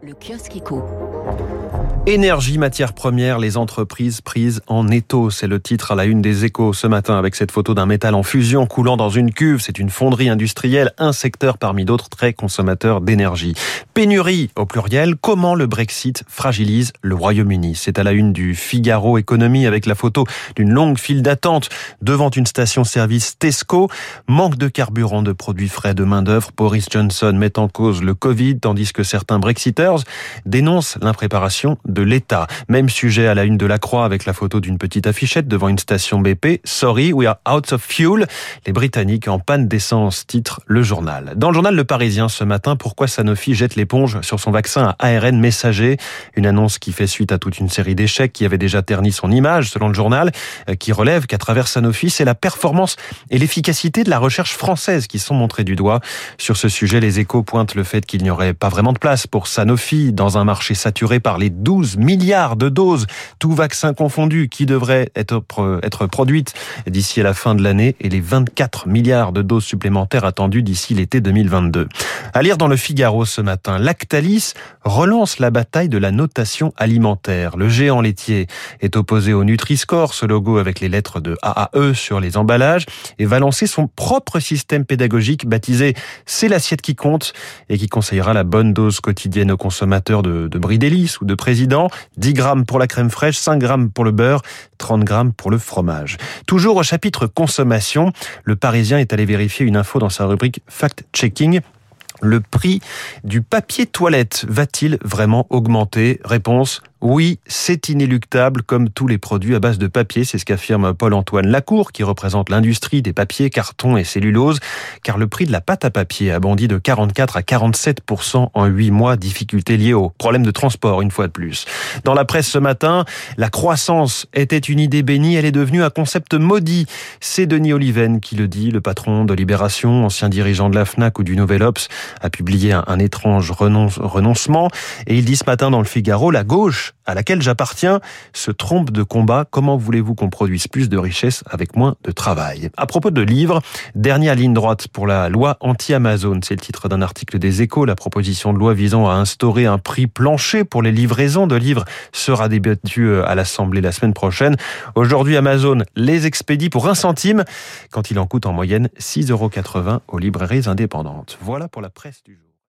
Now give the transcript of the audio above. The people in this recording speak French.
Le kiosque éco. Énergie, matière première, les entreprises prises en étau. C'est le titre à la une des échos ce matin avec cette photo d'un métal en fusion coulant dans une cuve. C'est une fonderie industrielle, un secteur parmi d'autres très consommateur d'énergie. Pénurie au pluriel. Comment le Brexit fragilise le Royaume-Uni? C'est à la une du Figaro Économie avec la photo d'une longue file d'attente devant une station-service Tesco. Manque de carburant, de produits frais, de main d'œuvre. Boris Johnson met en cause le Covid tandis que certains Brexiteurs dénoncent l'impréparation de de l'État. Même sujet à la une de la Croix avec la photo d'une petite affichette devant une station BP. Sorry, we are out of fuel. Les Britanniques en panne d'essence, titre le journal. Dans le journal Le Parisien ce matin, pourquoi Sanofi jette l'éponge sur son vaccin à ARN messager? Une annonce qui fait suite à toute une série d'échecs qui avaient déjà terni son image, selon le journal, euh, qui relève qu'à travers Sanofi, c'est la performance et l'efficacité de la recherche française qui sont montrées du doigt. Sur ce sujet, les échos pointent le fait qu'il n'y aurait pas vraiment de place pour Sanofi dans un marché saturé par les 12 milliards de doses, tout vaccin confondu, qui devraient être, être produites d'ici à la fin de l'année et les 24 milliards de doses supplémentaires attendues d'ici l'été 2022. À lire dans le Figaro ce matin, Lactalis relance la bataille de la notation alimentaire. Le géant laitier est opposé au Nutri-Score, ce logo avec les lettres de AAE sur les emballages, et va lancer son propre système pédagogique baptisé C'est l'assiette qui compte et qui conseillera la bonne dose quotidienne aux consommateurs de, de brie ou de président 10 grammes pour la crème fraîche, 5 grammes pour le beurre, 30 grammes pour le fromage. Toujours au chapitre consommation, le Parisien est allé vérifier une info dans sa rubrique fact-checking. Le prix du papier toilette va-t-il vraiment augmenter? Réponse oui, c'est inéluctable comme tous les produits à base de papier, c'est ce qu'affirme Paul-Antoine Lacour qui représente l'industrie des papiers, cartons et cellulose, car le prix de la pâte à papier a bondi de 44 à 47% en 8 mois, difficultés liées au problème de transport une fois de plus. Dans la presse ce matin, la croissance était une idée bénie, elle est devenue un concept maudit. C'est Denis Oliven qui le dit, le patron de Libération, ancien dirigeant de la FNAC ou du Nouvel Ops, a publié un, étrange renoncement et il dit ce matin dans le Figaro, la à laquelle j'appartiens se trompe de combat. Comment voulez-vous qu'on produise plus de richesses avec moins de travail? À propos de livres, dernière ligne droite pour la loi anti-Amazon. C'est le titre d'un article des Échos. La proposition de loi visant à instaurer un prix plancher pour les livraisons de livres sera débattue à l'Assemblée la semaine prochaine. Aujourd'hui, Amazon les expédie pour un centime quand il en coûte en moyenne 6,80 euros aux librairies indépendantes. Voilà pour la presse du jour.